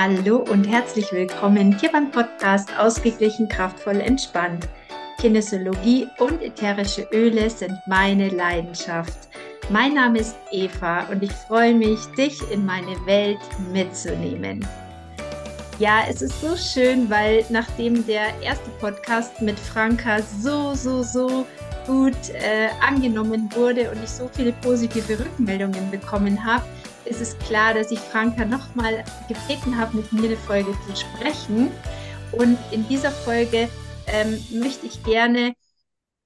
Hallo und herzlich willkommen hier beim Podcast Ausgeglichen, kraftvoll, entspannt. Kinesiologie und ätherische Öle sind meine Leidenschaft. Mein Name ist Eva und ich freue mich, dich in meine Welt mitzunehmen. Ja, es ist so schön, weil nachdem der erste Podcast mit Franka so, so, so gut äh, angenommen wurde und ich so viele positive Rückmeldungen bekommen habe, ist es klar, dass ich Franka nochmal gebeten habe, mit mir eine Folge zu sprechen. Und in dieser Folge ähm, möchte ich gerne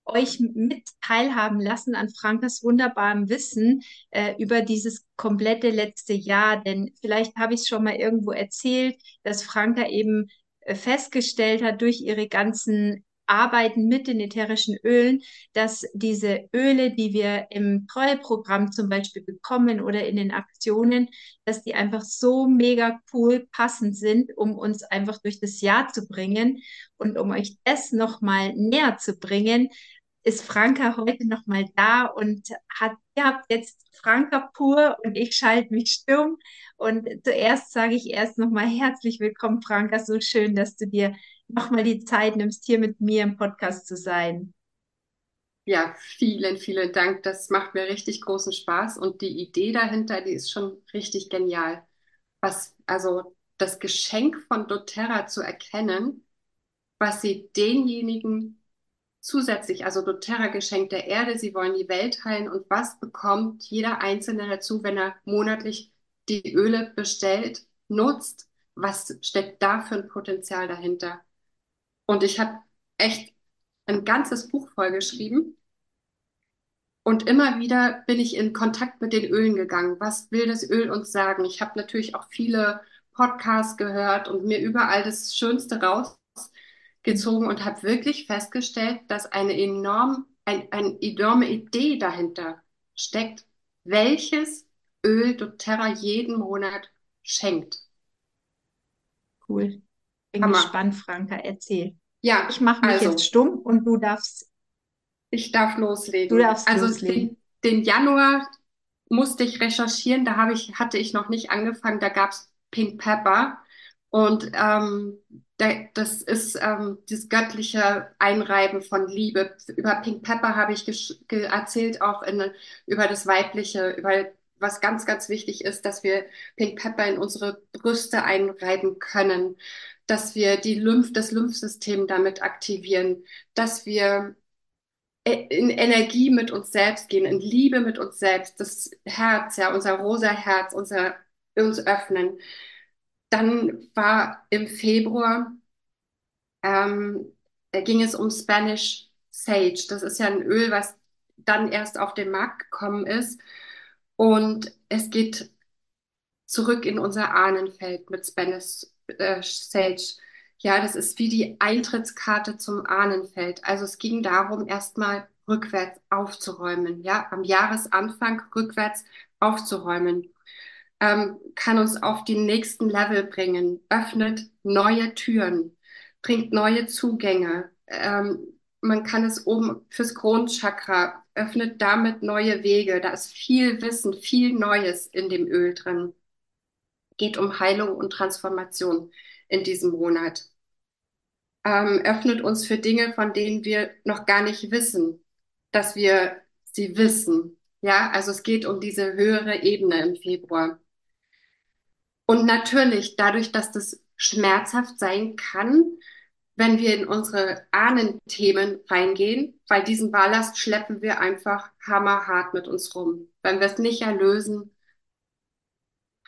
euch mit teilhaben lassen an Frankas wunderbarem Wissen äh, über dieses komplette letzte Jahr. Denn vielleicht habe ich es schon mal irgendwo erzählt, dass Franka eben äh, festgestellt hat durch ihre ganzen arbeiten mit den ätherischen Ölen, dass diese Öle, die wir im Treueprogramm zum Beispiel bekommen oder in den Aktionen, dass die einfach so mega cool passend sind, um uns einfach durch das Jahr zu bringen. Und um euch das nochmal näher zu bringen, ist Franka heute nochmal da und hat, ihr habt jetzt Franka pur und ich schalte mich stumm. Und zuerst sage ich erst nochmal herzlich willkommen, Franka. So schön, dass du dir nochmal die Zeit nimmst, hier mit mir im Podcast zu sein. Ja, vielen, vielen Dank. Das macht mir richtig großen Spaß und die Idee dahinter, die ist schon richtig genial. Was, also das Geschenk von doTERRA zu erkennen, was sie denjenigen zusätzlich, also doTERRA Geschenk der Erde, sie wollen die Welt heilen und was bekommt jeder Einzelne dazu, wenn er monatlich die Öle bestellt, nutzt? Was steckt da für ein Potenzial dahinter? Und ich habe echt ein ganzes Buch vollgeschrieben. Und immer wieder bin ich in Kontakt mit den Ölen gegangen. Was will das Öl uns sagen? Ich habe natürlich auch viele Podcasts gehört und mir überall das Schönste rausgezogen und habe wirklich festgestellt, dass eine enorm, ein, eine enorme Idee dahinter steckt, welches Öl doTERRA jeden Monat schenkt. Cool. Bin Hammer. gespannt, Franka, erzähl. Ja, ich mache mich also, jetzt stumm und du darfst. Ich darf loslegen. Du darfst also loslegen. Den, den Januar musste ich recherchieren, da habe ich, hatte ich noch nicht angefangen, da gab es Pink Pepper. Und ähm, das ist ähm, das göttliche Einreiben von Liebe. Über Pink Pepper habe ich erzählt, auch in, über das Weibliche, über was ganz, ganz wichtig ist, dass wir Pink Pepper in unsere Brüste einreiben können dass wir die Lymph, das Lymphsystem damit aktivieren, dass wir äh, in Energie mit uns selbst gehen, in Liebe mit uns selbst, das Herz, ja, unser rosa Herz, unser, uns öffnen. Dann war im Februar, ähm, ging es um Spanish Sage. Das ist ja ein Öl, was dann erst auf den Markt gekommen ist. Und es geht zurück in unser Ahnenfeld mit Spanish äh, Sage. Ja, das ist wie die Eintrittskarte zum Ahnenfeld. Also es ging darum, erstmal rückwärts aufzuräumen, ja, am Jahresanfang rückwärts aufzuräumen. Ähm, kann uns auf die nächsten Level bringen, öffnet neue Türen, bringt neue Zugänge. Ähm, man kann es oben fürs Kronchakra, öffnet damit neue Wege. Da ist viel Wissen, viel Neues in dem Öl drin geht um Heilung und Transformation in diesem Monat. Ähm, öffnet uns für Dinge, von denen wir noch gar nicht wissen, dass wir sie wissen. Ja, also es geht um diese höhere Ebene im Februar. Und natürlich, dadurch, dass das schmerzhaft sein kann, wenn wir in unsere Ahnenthemen reingehen, weil diesen Ballast schleppen wir einfach hammerhart mit uns rum. Wenn wir es nicht erlösen,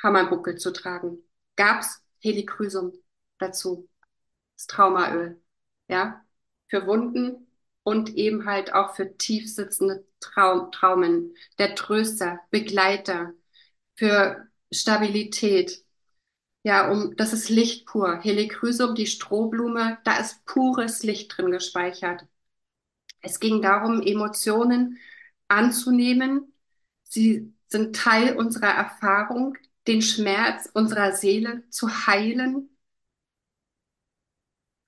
Hammerbuckel zu tragen. Gab's Helichrysum dazu, das Traumaöl, ja, für Wunden und eben halt auch für tief sitzende Traum Traumen, der Tröster, Begleiter, für Stabilität. Ja, um, das ist Licht pur. Helichrysum, die Strohblume, da ist pures Licht drin gespeichert. Es ging darum, Emotionen anzunehmen. Sie sind Teil unserer Erfahrung, den Schmerz unserer Seele zu heilen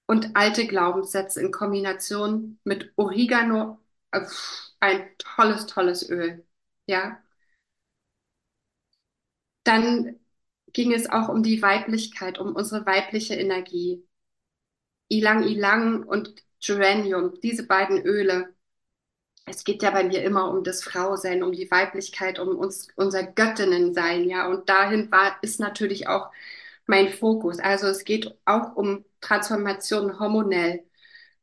und alte Glaubenssätze in Kombination mit Oregano, äh, ein tolles, tolles Öl, ja. Dann ging es auch um die Weiblichkeit, um unsere weibliche Energie. Ilang Ilang und Geranium, diese beiden Öle. Es geht ja bei mir immer um das Frausein, um die Weiblichkeit, um uns, unser Göttinnensein, ja. Und dahin war, ist natürlich auch mein Fokus. Also es geht auch um Transformation hormonell,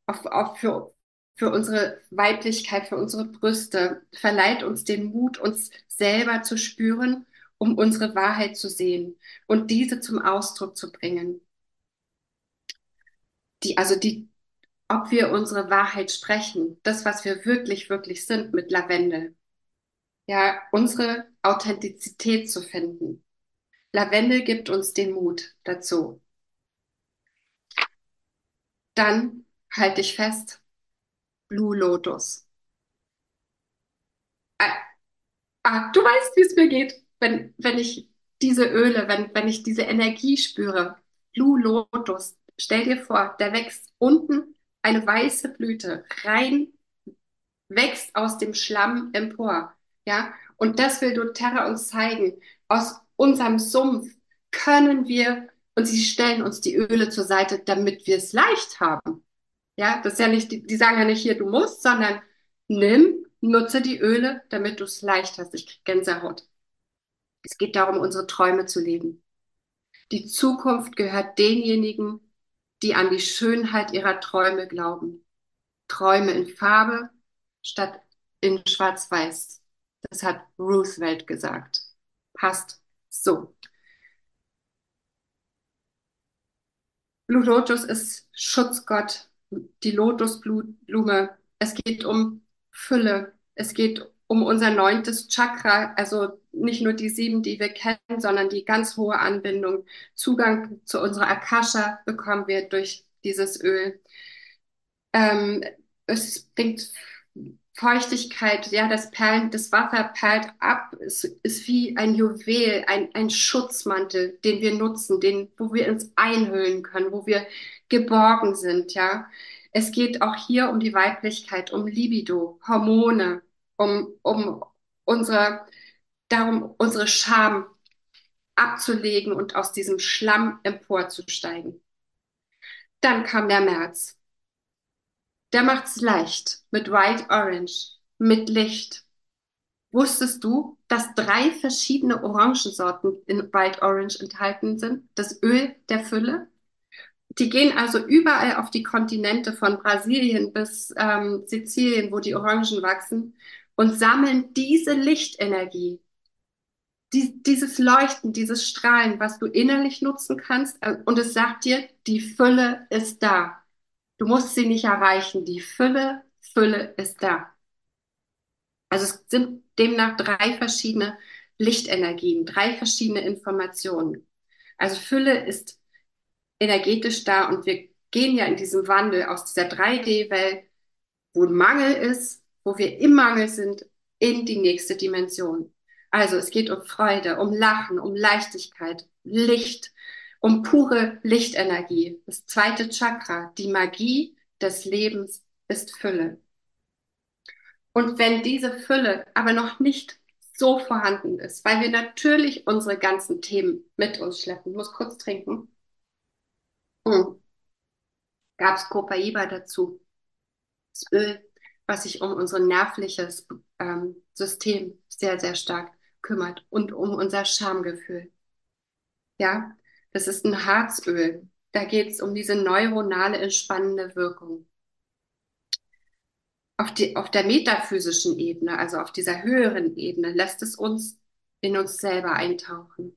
auch, auch für, für unsere Weiblichkeit, für unsere Brüste, verleiht uns den Mut, uns selber zu spüren, um unsere Wahrheit zu sehen und diese zum Ausdruck zu bringen. Die, also die, ob wir unsere Wahrheit sprechen, das, was wir wirklich, wirklich sind mit Lavendel. Ja, unsere Authentizität zu finden. Lavendel gibt uns den Mut dazu. Dann halte ich fest, Blue Lotus. Ah, ah, du weißt, wie es mir geht, wenn, wenn ich diese Öle, wenn, wenn ich diese Energie spüre. Blue Lotus, stell dir vor, der wächst unten eine weiße Blüte rein, wächst aus dem Schlamm empor. Ja, und das will doTERRA uns zeigen. Aus unserem Sumpf können wir, und sie stellen uns die Öle zur Seite, damit wir es leicht haben. Ja, das ist ja nicht, die, die sagen ja nicht hier, du musst, sondern nimm, nutze die Öle, damit du es leicht hast. Ich krieg Gänsehaut. Es geht darum, unsere Träume zu leben. Die Zukunft gehört denjenigen, die an die Schönheit ihrer Träume glauben. Träume in Farbe statt in Schwarz-Weiß. Das hat Roosevelt gesagt. Passt so. Blue Lotus ist Schutzgott, die Lotusblume. Es geht um Fülle. Es geht um unser neuntes Chakra, also nicht nur die sieben, die wir kennen, sondern die ganz hohe Anbindung. Zugang zu unserer Akasha bekommen wir durch dieses Öl. Ähm, es bringt Feuchtigkeit, ja, das Perlen, das Wasser perlt ab, es ist wie ein Juwel, ein, ein Schutzmantel, den wir nutzen, den, wo wir uns einhüllen können, wo wir geborgen sind, ja. Es geht auch hier um die Weiblichkeit, um Libido, Hormone, um, um unsere, darum, unsere Scham abzulegen und aus diesem Schlamm emporzusteigen. Dann kam der März. Der macht's leicht mit White Orange, mit Licht. Wusstest du, dass drei verschiedene Orangensorten in White Orange enthalten sind? Das Öl der Fülle. Die gehen also überall auf die Kontinente von Brasilien bis ähm, Sizilien, wo die Orangen wachsen und sammeln diese Lichtenergie, die, dieses Leuchten, dieses Strahlen, was du innerlich nutzen kannst. Und es sagt dir, die Fülle ist da. Du musst sie nicht erreichen. Die Fülle, Fülle ist da. Also es sind demnach drei verschiedene Lichtenergien, drei verschiedene Informationen. Also Fülle ist energetisch da und wir gehen ja in diesem Wandel aus dieser 3D-Welt, wo Mangel ist, wo wir im Mangel sind, in die nächste Dimension. Also es geht um Freude, um Lachen, um Leichtigkeit, Licht, um pure Lichtenergie. Das zweite Chakra, die Magie des Lebens ist Fülle. Und wenn diese Fülle aber noch nicht so vorhanden ist, weil wir natürlich unsere ganzen Themen mit uns schleppen, ich muss kurz trinken, hm. gab es Copaiba dazu, das Öl, was sich um unser nervliches ähm, System sehr, sehr stark kümmert und um unser Schamgefühl. Ja, das ist ein Harzöl. Da geht es um diese neuronale entspannende Wirkung. Auf, die, auf der metaphysischen Ebene, also auf dieser höheren Ebene, lässt es uns in uns selber eintauchen.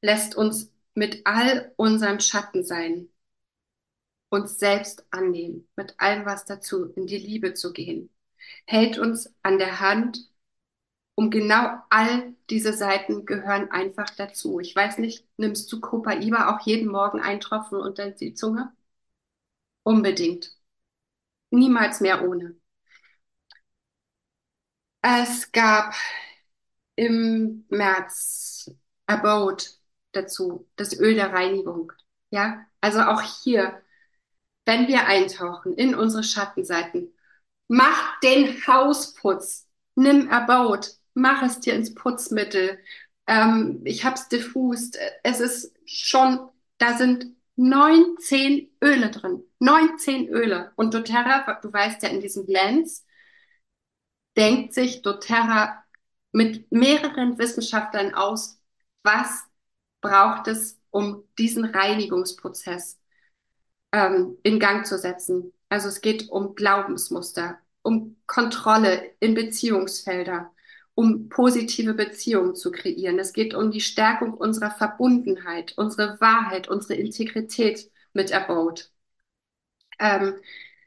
Lässt uns mit all unseren Schatten sein, uns selbst annehmen, mit allem, was dazu, in die Liebe zu gehen. Hält uns an der Hand um genau all diese Seiten gehören einfach dazu. Ich weiß nicht, nimmst du Copaiba auch jeden Morgen einen Tropfen unter die Zunge? Unbedingt. Niemals mehr ohne. Es gab im März Abode dazu, das Öl der Reinigung. Ja, also auch hier, wenn wir eintauchen in unsere Schattenseiten, mach den Hausputz, nimm Abode, mach es dir ins Putzmittel, Ähm, ich habe es diffust. Es ist schon, da sind 19 Öle drin. 19 Öle. Und doTERRA, du weißt ja, in diesem Blends denkt sich doTERRA mit mehreren Wissenschaftlern aus, was braucht es, um diesen Reinigungsprozess ähm, in Gang zu setzen. Also es geht um Glaubensmuster, um Kontrolle in Beziehungsfelder, um positive Beziehungen zu kreieren. Es geht um die Stärkung unserer Verbundenheit, unsere Wahrheit, unsere Integrität mit Abode. Ähm,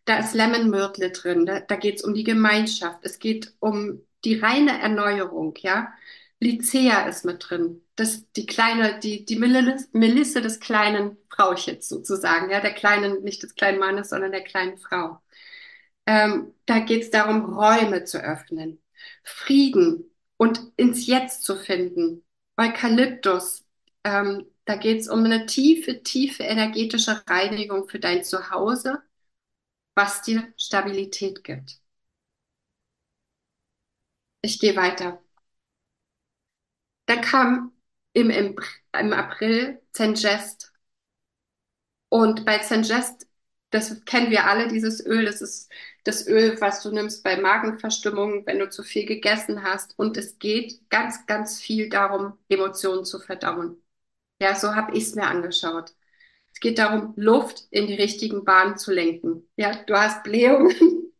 da ist Lemon Myrtle drin, da, da geht es um die Gemeinschaft, es geht um die reine Erneuerung, ja. Lycea ist mit drin. Das, die kleine, die, die Melisse des kleinen Frauchens sozusagen, ja, der kleinen, nicht des kleinen Mannes, sondern der kleinen Frau. Ähm, da geht es darum, Räume zu öffnen, Frieden und ins Jetzt zu finden. Eukalyptus, ähm, da geht es um eine tiefe, tiefe energetische Reinigung für dein Zuhause, was dir Stabilität gibt. Ich gehe weiter. Dann kam im, im, im April Zengest. Und bei Zengest, das kennen wir alle, dieses Öl, das ist das Öl, was du nimmst bei Magenverstimmung, wenn du zu viel gegessen hast. Und es geht ganz, ganz viel darum, Emotionen zu verdauen. Ja, so habe ich es mir angeschaut. Es geht darum, Luft in die richtigen Bahnen zu lenken. Ja, du hast Blähungen.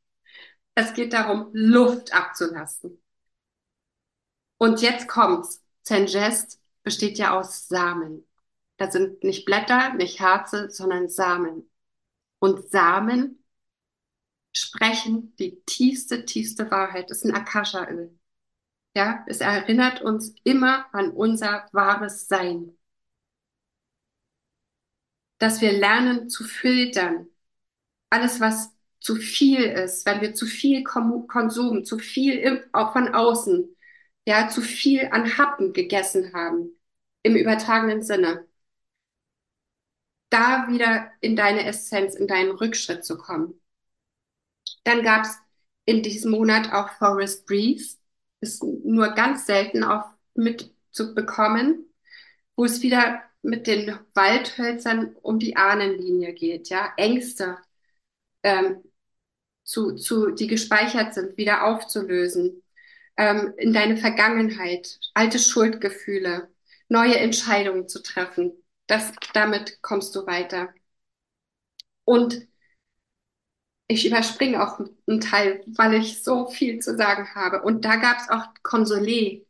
Es geht darum, Luft abzulassen. Und jetzt kommt's. Zengest besteht ja aus Samen. Das sind nicht Blätter, nicht Herze, sondern Samen. Und Samen sprechen die tiefste, tiefste Wahrheit. Das ist ein Akasha-Öl. Ja, es erinnert uns immer an unser wahres Sein. Dass wir lernen zu filtern. Alles, was zu viel ist, wenn wir zu viel Konsum, zu viel von außen, ja, zu viel an Happen gegessen haben, im übertragenen Sinne, da wieder in deine Essenz, in deinen Rückschritt zu kommen. Dann gab es in diesem Monat auch Forest Breeze, ist nur ganz selten auch mit zu bekommen, wo es wieder mit den Waldhölzern um die Ahnenlinie geht, ja, Ängste, ähm, zu, zu, die gespeichert sind, wieder aufzulösen, ähm, in deine Vergangenheit, alte Schuldgefühle, neue Entscheidungen zu treffen. Das, damit kommst du weiter. Und ich überspringe auch einen Teil, weil ich so viel zu sagen habe. Und da gab es auch Consolé,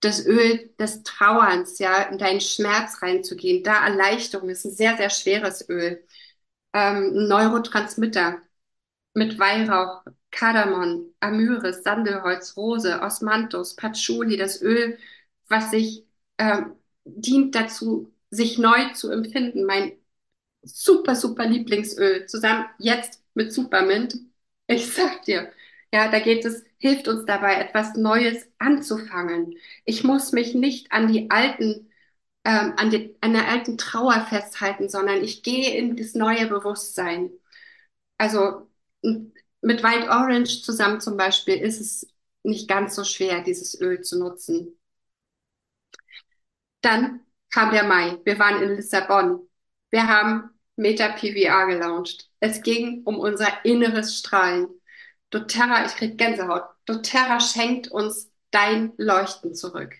das Öl des Trauerns, ja, in deinen Schmerz reinzugehen. Da Erleichterung ist ein sehr, sehr schweres Öl. Ähm, Neurotransmitter mit Weihrauch, Kardamom, Amyris, Sandelholz, Rose, Osmanthus, Patchouli, das Öl, was sich ähm, dient dazu, sich neu zu empfinden. Mein super, super Lieblingsöl, zusammen jetzt mit Supermint. Ich sag dir, ja, da geht es, hilft uns dabei, etwas Neues anzufangen. Ich muss mich nicht an die alten, ähm, an, die, an der alten Trauer festhalten, sondern ich gehe in das neue Bewusstsein. Also mit White Orange zusammen zum Beispiel ist es nicht ganz so schwer, dieses Öl zu nutzen. Dann kam der Mai. Wir waren in Lissabon. Wir haben Meta PVR gelauncht. Es ging um unser inneres Strahlen. doTERRA, ich krieg Gänsehaut. doTERRA schenkt uns dein Leuchten zurück.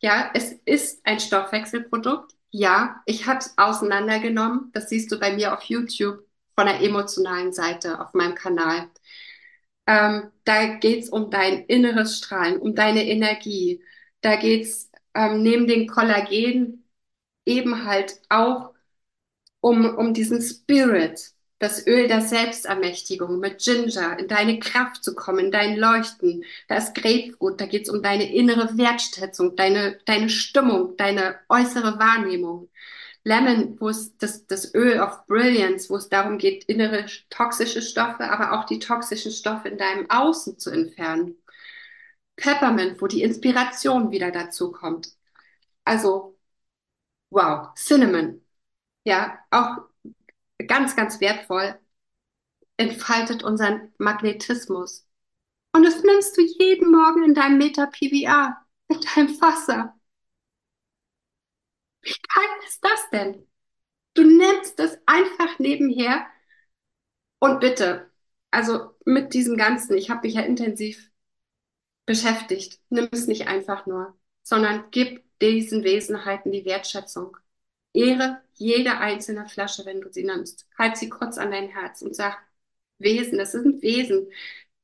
Ja, es ist ein Stoffwechselprodukt. Ja, ich habe es auseinandergenommen. Das siehst du bei mir auf YouTube von der emotionalen Seite auf meinem Kanal. Ähm, da geht's um dein inneres Strahlen, um deine Energie. Da geht's ähm, neben den Kollagen eben halt auch um, um diesen Spirit, das Öl der Selbstermächtigung mit Ginger, in deine Kraft zu kommen, in dein Leuchten. Da ist Grapefruit, da geht's um deine innere Wertschätzung, deine, deine Stimmung, deine äußere Wahrnehmung. Lemon, wo es das, das Öl of Brilliance, wo es darum geht, innere toxische Stoffe, aber auch die toxischen Stoffe in deinem Außen zu entfernen. Peppermint, wo die Inspiration wieder dazu kommt. Also, wow, Cinnamon, ja, auch ganz, ganz wertvoll, entfaltet unseren Magnetismus. Und das nimmst du jeden Morgen in deinem Meta-PVA, mit deinem Wasser. Wie geil ist das denn? Du nimmst es einfach nebenher und bitte, also mit diesem Ganzen, ich habe mich ja intensiv beschäftigt, nimm es nicht einfach nur, sondern gib diesen Wesenheiten die Wertschätzung. Ehre jede einzelne Flasche, wenn du sie nimmst. Halt sie kurz an dein Herz und sag, Wesen, das sind Wesen.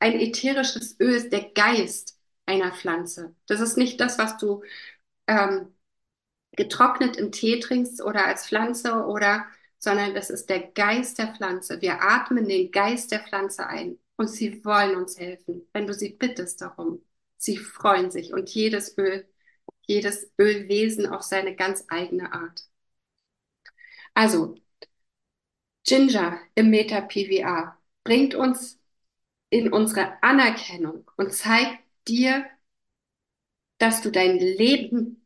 Ein ätherisches Öl ist der Geist einer Pflanze. Das ist nicht das, was du ähm, getrocknet im Tee trinkst oder als Pflanze oder, sondern das ist der Geist der Pflanze. Wir atmen den Geist der Pflanze ein und sie wollen uns helfen, wenn du sie bittest darum. Sie freuen sich und jedes Öl, jedes Ölwesen auf seine ganz eigene Art. Also, Ginger im Meta-PVA bringt uns in unsere Anerkennung und zeigt dir, dass du dein Leben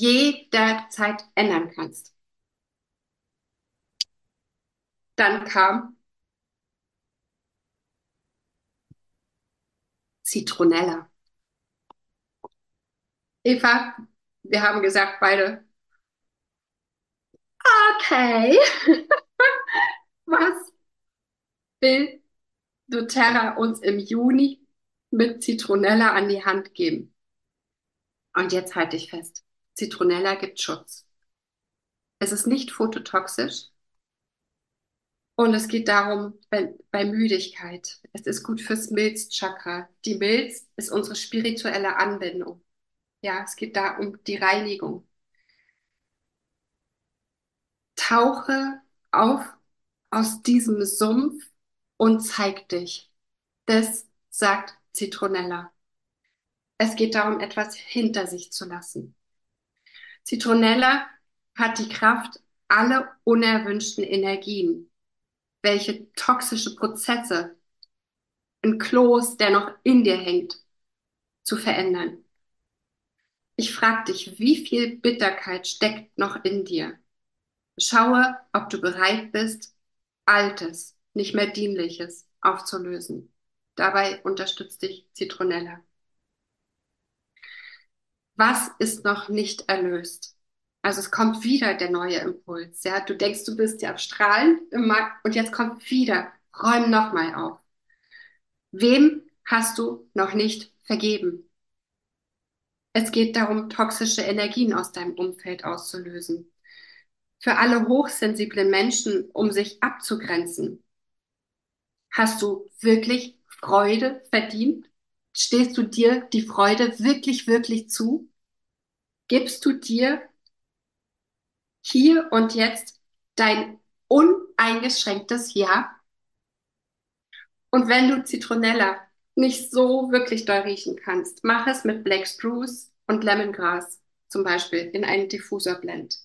jederzeit ändern kannst. Dann kam Zitronella. Eva, wir haben gesagt beide, okay, was will doTERRA uns im Juni mit Zitronella an die Hand geben? Und jetzt halte ich fest. Zitronella gibt Schutz. Es ist nicht phototoxisch. Und es geht darum, bei, bei Müdigkeit. Es ist gut fürs Milzchakra. Die Milz ist unsere spirituelle Anbindung. Ja, es geht da um die Reinigung. Tauche auf aus diesem Sumpf und zeig dich. Das sagt Zitronella. Es geht darum, etwas hinter sich zu lassen. Zitronella hat die Kraft, alle unerwünschten Energien, welche toxische Prozesse, ein Kloß, der noch in dir hängt, zu verändern. Ich frage dich, wie viel Bitterkeit steckt noch in dir? Schaue, ob du bereit bist, Altes, nicht mehr Dienliches aufzulösen. Dabei unterstützt dich Zitronella. Was ist noch nicht erlöst? Also es kommt wieder der neue Impuls. Ja, du denkst, du bist ja strahlend und jetzt kommt wieder. Räum nochmal auf. Wem hast du noch nicht vergeben? Es geht darum, toxische Energien aus deinem Umfeld auszulösen. Für alle hochsensiblen Menschen, um sich abzugrenzen. Hast du wirklich Freude verdient? Stehst du dir die Freude wirklich, wirklich zu? Gibst du dir hier und jetzt dein uneingeschränktes Ja? Und wenn du Zitronella nicht so wirklich doll riechen kannst, mach es mit Black Spruce und Lemongrass zum Beispiel in einen Diffuserblend.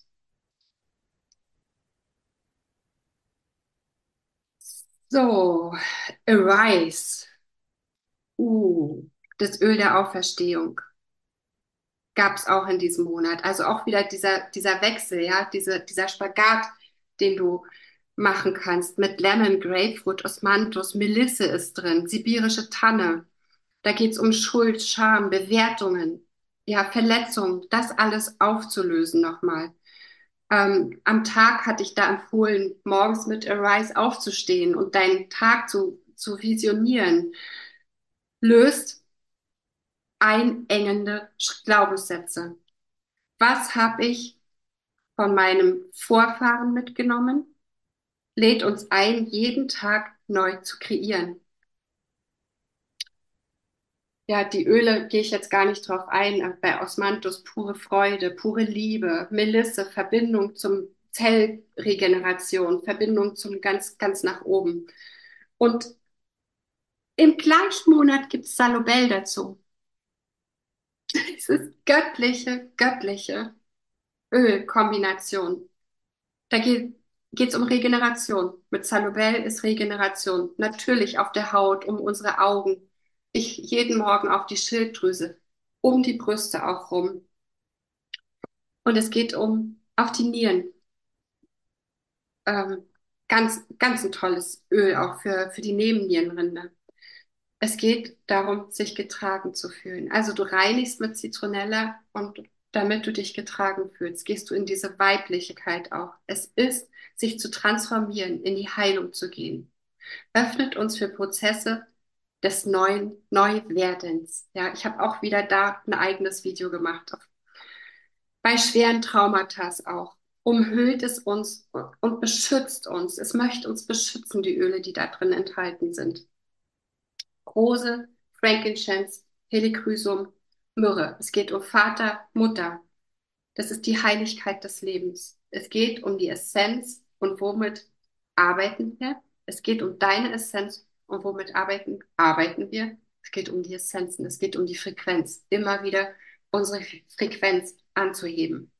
So, Arise. Uh, das Öl der Auferstehung gab es auch in diesem Monat. Also auch wieder dieser, dieser Wechsel, ja, diese, dieser Spagat, den du machen kannst mit Lemon, Grapefruit, Osmanthus, Melisse ist drin, sibirische Tanne. Da geht es um Schuld, Scham, Bewertungen, ja, Verletzungen, das alles aufzulösen nochmal. Ähm, am Tag hatte ich da empfohlen, morgens mit Arise aufzustehen und deinen Tag zu, zu visionieren. Löst einengende Glaubenssätze. Was habe ich von meinem Vorfahren mitgenommen? Lädt uns ein, jeden Tag neu zu kreieren. Ja, die Öle gehe ich jetzt gar nicht drauf ein. Bei Osmanthus pure Freude, pure Liebe, Melisse, Verbindung zum Zellregeneration, Verbindung zum ganz, ganz nach oben. Und im gleichen Monat gibt es Salobel dazu. Dieses göttliche, göttliche Ölkombination. Da geht es um Regeneration. Mit Salobel ist Regeneration. Natürlich auf der Haut, um unsere Augen. Ich jeden Morgen auf die Schilddrüse, um die Brüste auch rum. Und es geht um auf die Nieren. Ähm, ganz, ganz ein tolles Öl auch für, für die Nebennierenrinde. Es geht darum, sich getragen zu fühlen. Also du reinigst mit Zitronella und damit du dich getragen fühlst, gehst du in diese Weiblichkeit auch. Es ist, sich zu transformieren, in die Heilung zu gehen. Öffnet uns für Prozesse des neuen Neuwerdens. Ja, ich habe auch wieder da ein eigenes Video gemacht. Bei schweren Traumata auch. Umhüllt es uns und beschützt uns. Es möchte uns beschützen, die Öle, die da drin enthalten sind. Rose, Frankincense, Helichrysum, Myrrhe. Es geht um Vater, Mutter. Das ist die Heiligkeit des Lebens. Es geht um die Essenz und womit arbeiten wir. Es geht um deine Essenz und womit arbeiten, arbeiten wir. Es geht um die Essenzen, es geht um die Frequenz. Immer wieder unsere Frequenz anzuheben.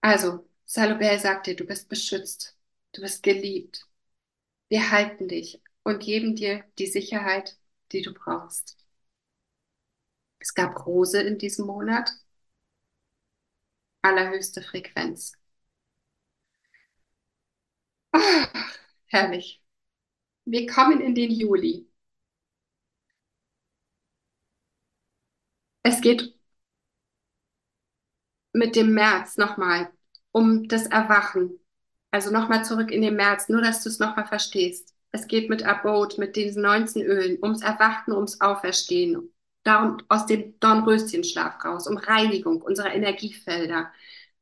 Also, Salobel sagt dir, du bist beschützt, du bist geliebt. Wir halten dich und geben dir die Sicherheit, die du brauchst. Es gab Rose in diesem Monat. Allerhöchste Frequenz. Oh, herrlich. Wir kommen in den Juli. Es geht mit dem März nochmal um das Erwachen. Also nochmal zurück in den März, nur dass du es nochmal verstehst. Es geht mit Abode, mit diesen 19 Ölen, ums Erwachen, ums Auferstehen, darum aus dem Dornröschenschlaf raus, um Reinigung unserer Energiefelder.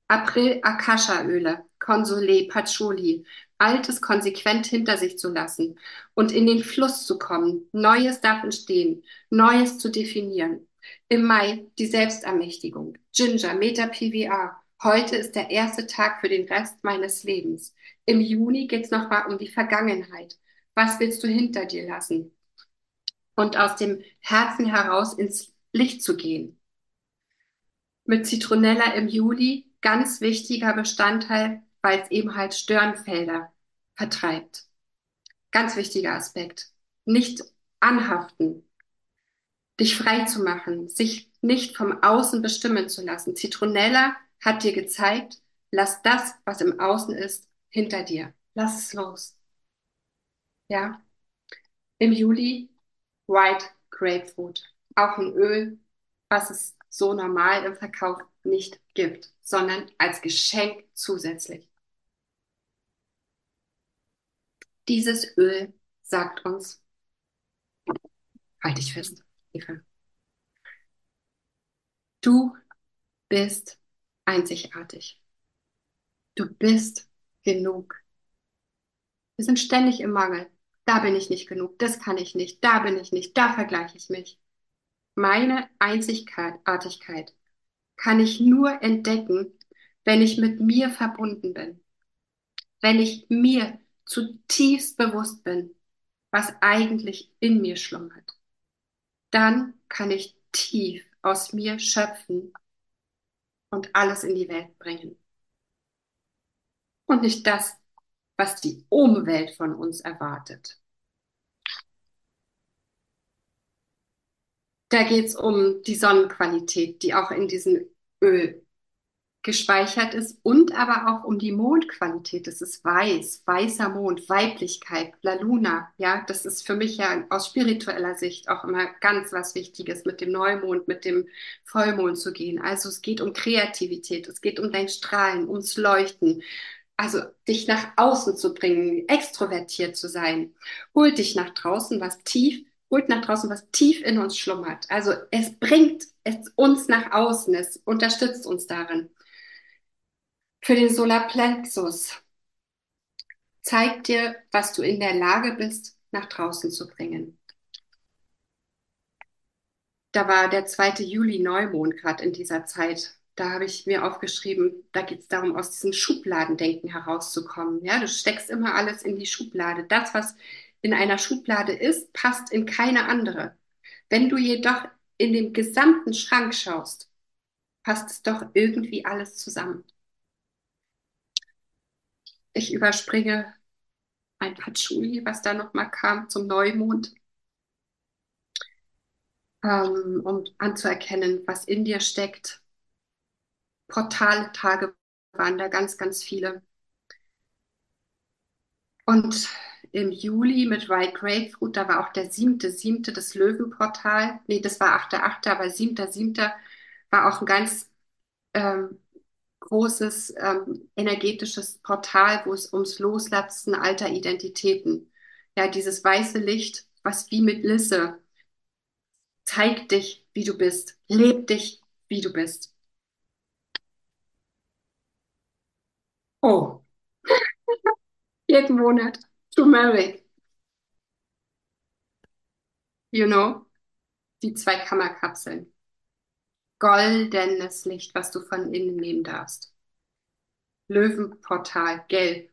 April Akasha-Öle, Consolé, Patchouli, Altes konsequent hinter sich zu lassen und in den Fluss zu kommen. Neues darf entstehen, Neues zu definieren. Im Mai die Selbstermächtigung, Ginger, Meta PVA. Heute ist der erste Tag für den Rest meines Lebens. Im Juni geht's nochmal um die Vergangenheit. Was willst du hinter dir lassen? Und aus dem Herzen heraus ins Licht zu gehen. Mit Zitronella im Juli, ganz wichtiger Bestandteil, weil es eben halt Störenfelder vertreibt. Ganz wichtiger Aspekt. Nicht anhaften, dich frei zu machen, sich nicht vom Außen bestimmen zu lassen. Zitronella hat dir gezeigt, lass das, was im Außen ist, hinter dir. Lass es los. Ja. Im Juli White Grapefruit. Auch ein Öl, was es so normal im Verkauf nicht gibt, sondern als Geschenk zusätzlich. Dieses Öl sagt uns, halte ich fest, Eva. Du bist einzigartig. Du bist genug. Wir sind ständig im Mangel. Da bin ich nicht genug, das kann ich nicht, da bin ich nicht, da vergleiche ich mich. Meine Einzigartigkeit kann ich nur entdecken, wenn ich mit mir verbunden bin. Wenn ich mir zutiefst bewusst bin, was eigentlich in mir schlummert. Dann kann ich tief aus mir schöpfen und alles in die Welt bringen. Und nicht das, was die Umwelt von uns erwartet. Da geht es um die Sonnenqualität, die auch in diesem Öl gespeichert ist und aber auch um die Mondqualität. Das ist weiß, weißer Mond, Weiblichkeit, La Luna. Ja, das ist für mich ja aus spiritueller Sicht auch immer ganz was Wichtiges, mit dem Neumond, mit dem Vollmond zu gehen. Also es geht um Kreativität, es geht um dein Strahlen, ums Leuchten. Also dich nach außen zu bringen, extrovertiert zu sein. Holt dich nach draußen, was tief holt nach draußen, was tief in uns schlummert. Also es bringt es uns nach außen, es unterstützt uns darin für den Solarplexus. Zeigt dir, was du in der Lage bist, nach draußen zu bringen. Da war der 2. Juli Neumond gerade in dieser Zeit. Da habe ich mir aufgeschrieben, da geht es darum, aus diesem Schubladendenken herauszukommen. Ja, du steckst immer alles in die Schublade. Das, was in einer Schublade ist, passt in keine andere. Wenn du jedoch in den gesamten Schrank schaust, passt es doch irgendwie alles zusammen. Ich überspringe ein Patchouli, was da nochmal kam zum Neumond, ähm, um anzuerkennen, was in dir steckt. Portale Tage waren da ganz, ganz viele. Und im Juli mit White Grapefruit, da war auch der siebte, siebte, das Löwenportal. Nee, das war achter, achter, aber siebter, siebter war auch ein ganz ähm, großes ähm, energetisches Portal, wo es ums Loslassen alter Identitäten. Ja, dieses weiße Licht, was wie mit Lisse zeigt dich, wie du bist, leb dich, wie du bist. Oh, jeden Monat. Turmeric. You know, die zwei Kammerkapseln. Goldenes Licht, was du von innen nehmen darfst. Löwenportal, gelb.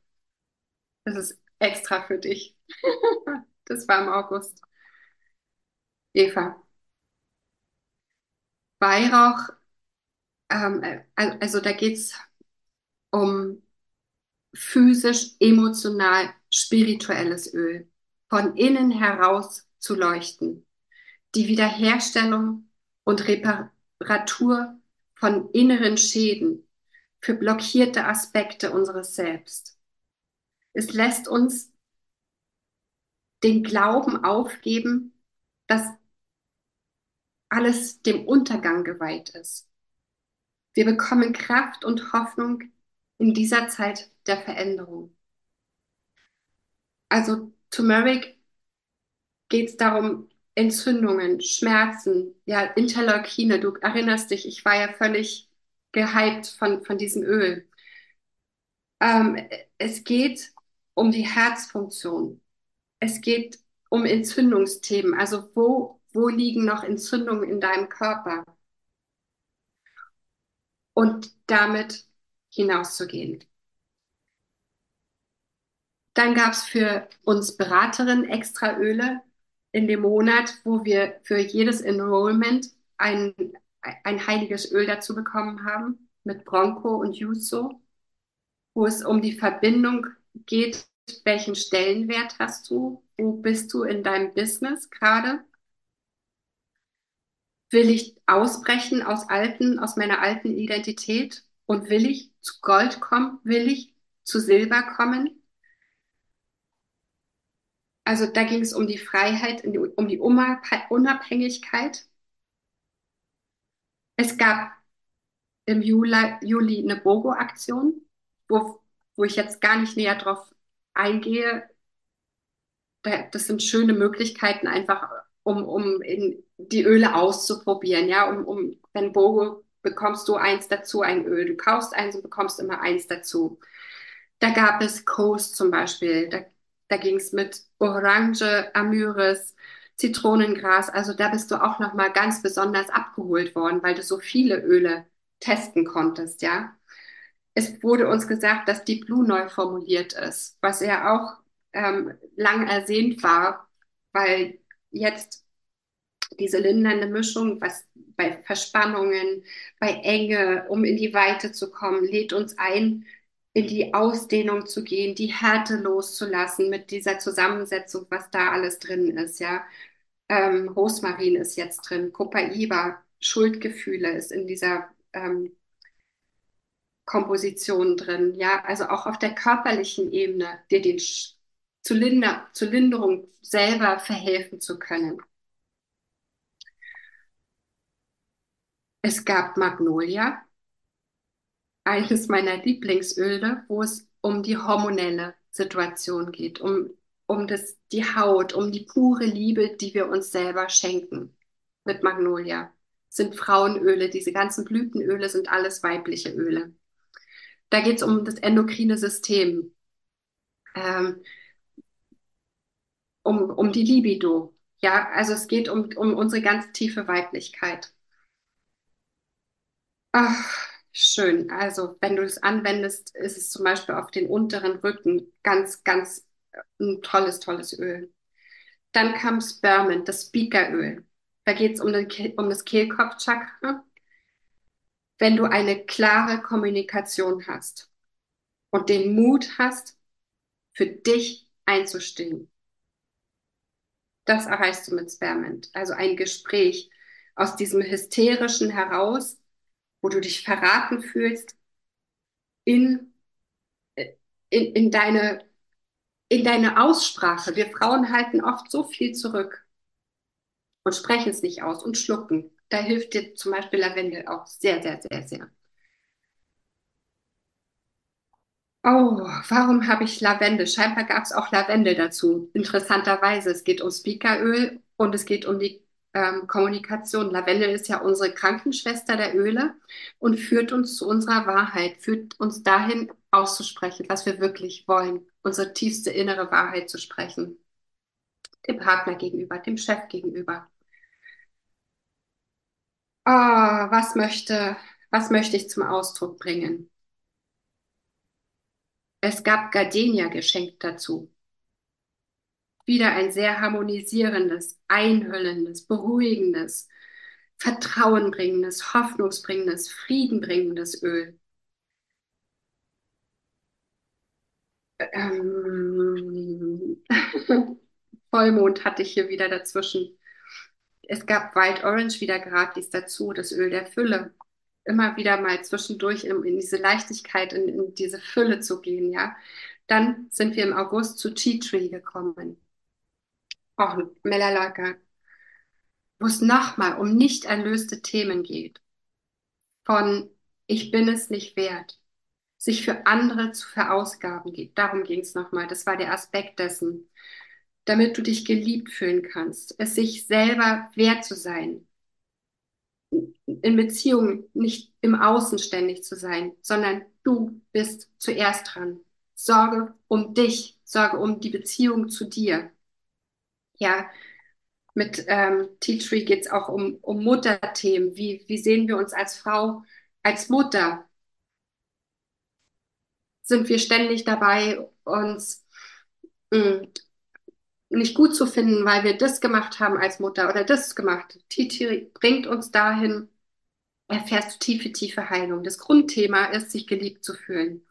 Das ist extra für dich. Das war im August. Eva. Weihrauch, ähm, äh, also da geht's um physisch, emotional, spirituelles Öl. Von innen heraus zu leuchten. Die Wiederherstellung und Reparatur von inneren Schäden für blockierte Aspekte unseres Selbst. Es lässt uns den Glauben aufgeben, dass alles dem Untergang geweiht ist. Wir bekommen Kraft und Hoffnung in dieser Zeit der Veränderung. Also Turmeric geht es darum, Entzündungen, Schmerzen, ja, Interleukine. Du erinnerst dich, ich war ja völlig gehypt von, von diesem Öl. Ähm, es geht um die Herzfunktion. Es geht um Entzündungsthemen. Also wo, wo liegen noch Entzündungen in deinem Körper? Und damit hinauszugehen. Dann gab es für uns Beraterinnen extra Öle in dem Monat, wo wir für jedes Enrollment ein, ein heiliges Öl dazu bekommen haben mit Bronco und Yuso, wo es um die Verbindung geht, welchen Stellenwert hast du, wo bist du in deinem Business gerade? Will ich ausbrechen aus alten, aus meiner alten Identität und will ich zu Gold kommen? Will ich zu Silber kommen? Also da ging es um die Freiheit, um die Unabhängigkeit. Es gab im Juli, Juli eine BOGO-Aktion, wo, wo ich jetzt gar nicht näher drauf eingehe. Das sind schöne Möglichkeiten, einfach um, um in die Öle auszuprobieren. Ja, um, um, wenn BOGO bekommst du eins dazu, ein Öl. Du kaufst eins und bekommst immer eins dazu. Da gab es Coast zum Beispiel. Da da ging es mit Orange, Amyris, Zitronengras. Also da bist du auch noch mal ganz besonders abgeholt worden, weil du so viele Öle testen konntest, ja. Es wurde uns gesagt, dass die Blue neu formuliert ist, was ja auch ähm, lang ersehnt war, weil jetzt diese lindernde Mischung, was bei Verspannungen, bei Enge, um in die Weite zu kommen, lädt uns ein, in die Ausdehnung zu gehen, die Härte loszulassen mit dieser Zusammensetzung, was da alles drin ist, ja. Ähm, Rosmarin ist jetzt drin, Copaiba, Schuldgefühle ist in dieser ähm, Komposition drin, ja. Also auch auf der körperlichen Ebene, dir den Sch zu, Linder zur Linderung selber verhelfen zu können. Es gab Magnolia, eines meiner Lieblingsöle, wo es um die hormonelle Situation geht, um, um das, die Haut, um die pure Liebe, die wir uns selber schenken mit Magnolia. sind Frauenöle, diese ganzen Blütenöle sind alles weibliche Öle. Da geht es um das endokrine System, ähm, um, um die Libido. Ja, also es geht um, um unsere ganz tiefe Weiblichkeit. Ach, Schön. Also, wenn du es anwendest, ist es zum Beispiel auf den unteren Rücken ganz, ganz äh, ein tolles, tolles Öl. Dann kam Spermint, das Speakeröl. Da geht es um, um das Kehlkopfchakra. Wenn du eine klare Kommunikation hast und den Mut hast, für dich einzustehen, das erreichst du mit Spermint. Also ein Gespräch aus diesem Hysterischen heraus wo du dich verraten fühlst in, in, in, deine, in deine Aussprache. Wir Frauen halten oft so viel zurück und sprechen es nicht aus und schlucken. da hilft dir zum Beispiel Lavendel auch sehr, sehr, sehr, sehr. Oh, warum habe ich Lavendel? Scheinbar gab es auch Lavendel dazu. Interessanterweise, es geht um Speakeröl und es geht um die ähm, Kommunikation. Lavendel ist ja unsere Krankenschwester der Öle und führt uns zu unserer Wahrheit, führt uns dahin auszusprechen, was wir wirklich wollen, unsere tiefste innere Wahrheit zu sprechen. Dem Partner gegenüber, dem Chef gegenüber. Oh, was möchte, was möchte ich zum Ausdruck bringen? Es gab Gardenia geschenkt dazu. Wieder ein sehr harmonisierendes, einhüllendes, beruhigendes, vertrauenbringendes, hoffnungsbringendes, friedenbringendes Öl. Ähm, Vollmond hatte ich hier wieder dazwischen. Es gab White Orange wieder gratis dazu, das Öl der Fülle immer wieder mal zwischendurch in, in diese Leichtigkeit, in, in, diese Fülle zu gehen, ja. Dann sind wir im August zu Tea Tree gekommen. Auch Melaleuca, wo es nochmal um nicht erlöste Themen geht. Von ich bin es nicht wert, sich für andere zu verausgaben geht. Darum ging es nochmal. Das war der Aspekt dessen. Damit du dich geliebt fühlen kannst, es sich selber wert zu sein, in Beziehungen nicht im Außen ständig zu sein, sondern du bist zuerst dran. Sorge um dich, sorge um die Beziehung zu dir. Ja, mit ähm, Tea Tree geht es auch um, um Mutterthemen. Wie, wie sehen wir uns als Frau, als Mutter? Sind wir ständig dabei, uns mh, mm, nicht gut zu finden, weil wir das gemacht haben als Mutter oder das gemacht. Titi bringt uns dahin, erfährst du tiefe, tiefe Heilung. Das Grundthema ist, sich geliebt zu fühlen.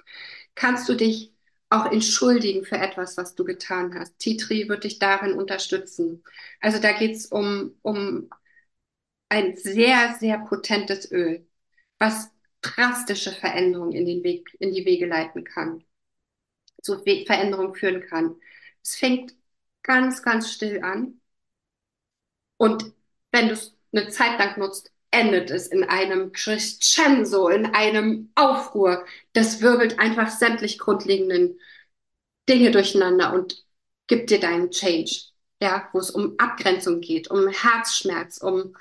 Kannst du dich auch entschuldigen für etwas, was du getan hast? Titri wird dich darin unterstützen. Also da geht es um, um ein sehr, sehr potentes Öl, was drastische Veränderungen in, den Weg, in die Wege leiten kann, zu Veränderungen führen kann. Es fängt ganz, ganz still an. Und wenn du es eine Zeit lang nutzt, endet es in einem Crescenzo, in einem Aufruhr. Das wirbelt einfach sämtlich grundlegenden Dinge durcheinander und gibt dir deinen Change. Ja, wo es um Abgrenzung geht, um Herzschmerz, um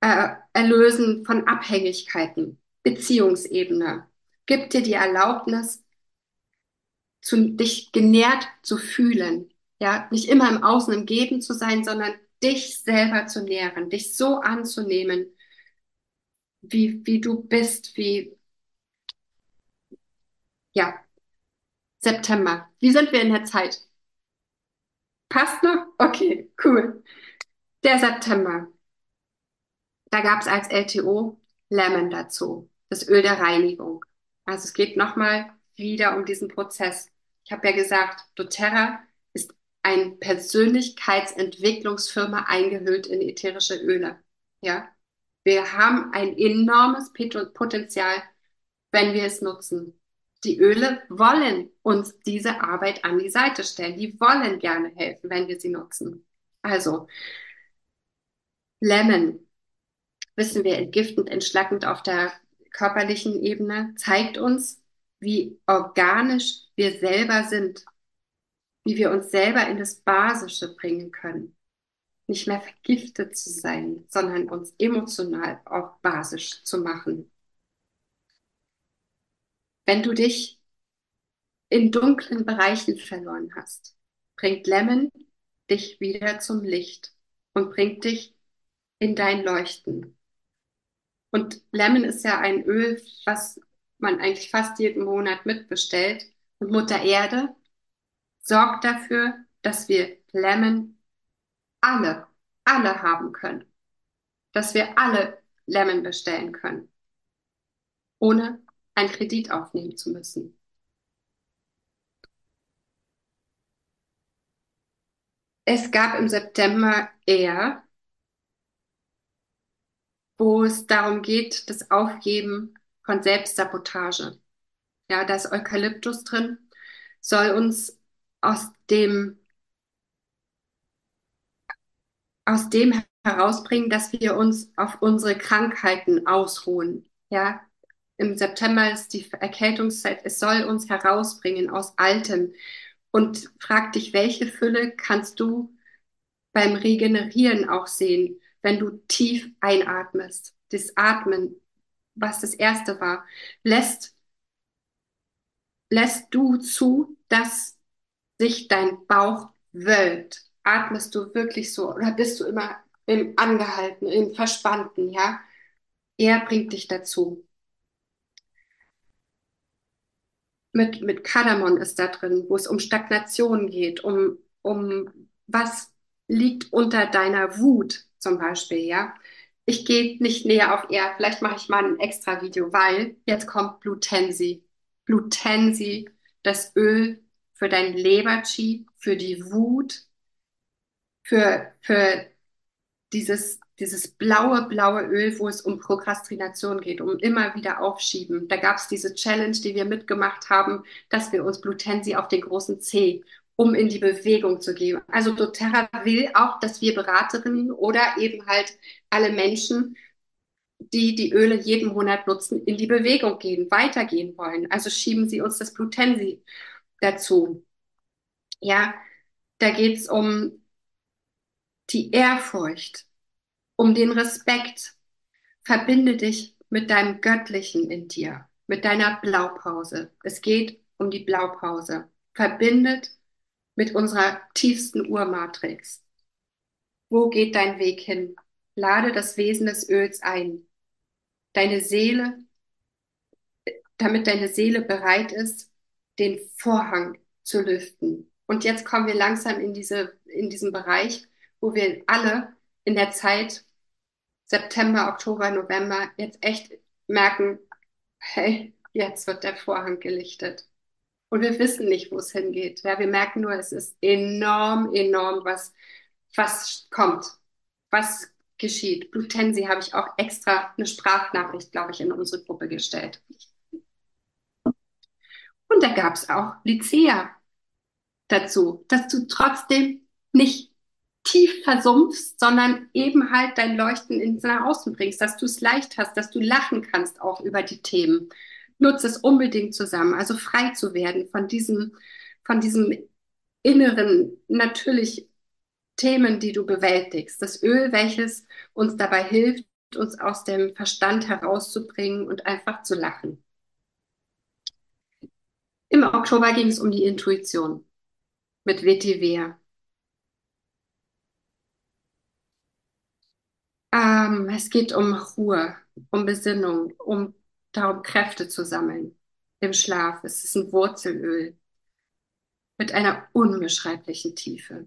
äh, Erlösen von Abhängigkeiten, Beziehungsebene. Gibt dir die Erlaubnis, zu, dich genährt zu fühlen, ja, nicht immer im Außen, im Geben zu sein, sondern dich selber zu nähren, dich so anzunehmen, wie, wie du bist, wie, ja, September. Wie sind wir in der Zeit? Passt noch? Okay, cool. Der September. Da gab es als LTO Lemon dazu, das Öl der Reinigung. Also es geht nochmal wieder um diesen Prozess. Ich habe ja gesagt, doTERRA eine Persönlichkeitsentwicklungsfirma eingehüllt in ätherische Öle. Ja, wir haben ein enormes Potenzial, wenn wir es nutzen. Die Öle wollen uns diese Arbeit an die Seite stellen. Die wollen gerne helfen, wenn wir sie nutzen. Also, Lemon, wissen wir, entgiftend, entschlackend auf der körperlichen Ebene, zeigt uns, wie organisch wir selber sind wie wir uns selber in das Basische bringen können. Nicht mehr vergiftet zu sein, sondern uns emotional auch basisch zu machen. Wenn du dich in dunklen Bereichen verloren hast, bringt Lemon dich wieder zum Licht und bringt dich in dein Leuchten. Und Lemon ist ja ein Öl, was man eigentlich fast jeden Monat mitbestellt. Und Mutter Erde sorgt dafür, dass wir Lemon alle, alle haben können. Dass wir alle Lemon bestellen können, ohne einen Kredit aufnehmen zu müssen. Es gab im September eher, wo es darum geht, das Aufgeben von Selbstsabotage. Ja, da ist Eukalyptus drin, soll uns aus dem, aus dem herausbringen, dass wir uns auf unsere Krankheiten ausruhen. Ja, im September ist die Erkältungszeit. Es soll uns herausbringen aus Altem. Und frag dich, welche Fülle kannst du beim Regenerieren auch sehen, wenn du tief einatmest. Das Atmen, was das erste war, lässt, lässt du zu, dass sich dein Bauch wölbt. Atmest du wirklich so oder bist du immer im Angehalten, im Verspannten, ja? Er bringt dich dazu. Mit, mit Kardamom ist da drin, wo es um Stagnation geht, um, um was liegt unter deiner Wut zum Beispiel, ja. Ich gehe nicht näher auf er, vielleicht mache ich mal ein extra Video, weil jetzt kommt Blutensi. Blutensi, das Öl für dein Leberchi, für die Wut, für, für dieses, dieses blaue, blaue Öl, wo es um Prokrastination geht, um immer wieder aufschieben. Da gab es diese Challenge, die wir mitgemacht haben, dass wir uns Blutensi auf den großen C um in die Bewegung zu gehen. Also doTERRA will auch, dass wir Beraterinnen oder eben halt alle Menschen, die die Öle jeden Monat nutzen, in die Bewegung gehen, weitergehen wollen. Also schieben sie uns das Blutensi dazu. Ja, da geht es um die Ehrfurcht, um den Respekt. Verbinde dich mit deinem Göttlichen in dir, mit deiner Blaupause. Es geht um die Blaupause. Verbindet mit unserer tiefsten Urmatrix. Wo geht dein Weg hin? Lade das Wesen des Öls ein. Deine Seele, damit deine Seele bereit ist, den Vorhang zu lüften. Und jetzt kommen wir langsam in diese, in diesen Bereich, wo wir alle in der Zeit September, Oktober, November jetzt echt merken, hey, jetzt wird der Vorhang gelichtet. Und wir wissen nicht, wo es hingeht. Ja, wir merken nur, es ist enorm, enorm, was, was kommt, was geschieht. Blutensi habe ich auch extra eine Sprachnachricht, glaube ich, in unsere Gruppe gestellt. Und da gab es auch Lycea dazu, dass du trotzdem nicht tief versumpfst, sondern eben halt dein Leuchten ins Außen bringst, dass du es leicht hast, dass du lachen kannst auch über die Themen nutze es unbedingt zusammen. Also frei zu werden von diesem, von diesem inneren, natürlich Themen, die du bewältigst. Das Öl, welches uns dabei hilft, uns aus dem Verstand herauszubringen und einfach zu lachen. Oktober ging es um die Intuition mit WTW. Ähm, es geht um Ruhe, um Besinnung, um darum, Kräfte zu sammeln im Schlaf. Es ist ein Wurzelöl mit einer unbeschreiblichen Tiefe.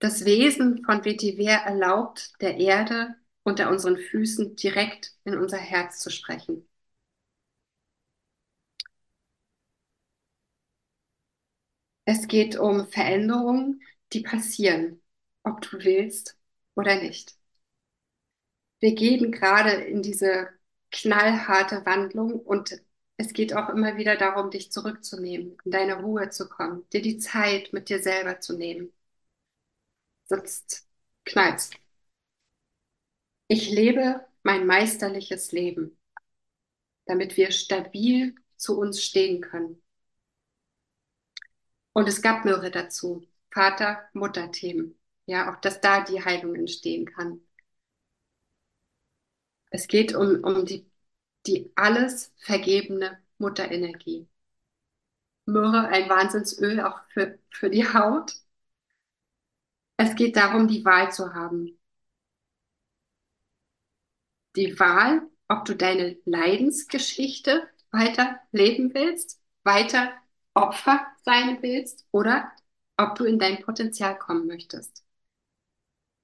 Das Wesen von Vetiver erlaubt der Erde unter unseren Füßen direkt in unser Herz zu sprechen. Es geht um Veränderungen, die passieren, ob du willst oder nicht. Wir gehen gerade in diese knallharte Wandlung und es geht auch immer wieder darum, dich zurückzunehmen, in deine Ruhe zu kommen, dir die Zeit mit dir selber zu nehmen. Sonst knallt's. Ich lebe mein meisterliches Leben, damit wir stabil zu uns stehen können. Und es gab Myrrhe dazu, Vater-Mutter-Themen. Ja, auch dass da die Heilung entstehen kann. Es geht um, um die, die alles vergebene Mutterenergie. Myrrhe, ein Wahnsinnsöl auch für, für die Haut. Es geht darum, die Wahl zu haben. Die Wahl, ob du deine Leidensgeschichte weiter leben willst, weiter Opfer sein willst oder ob du in dein Potenzial kommen möchtest.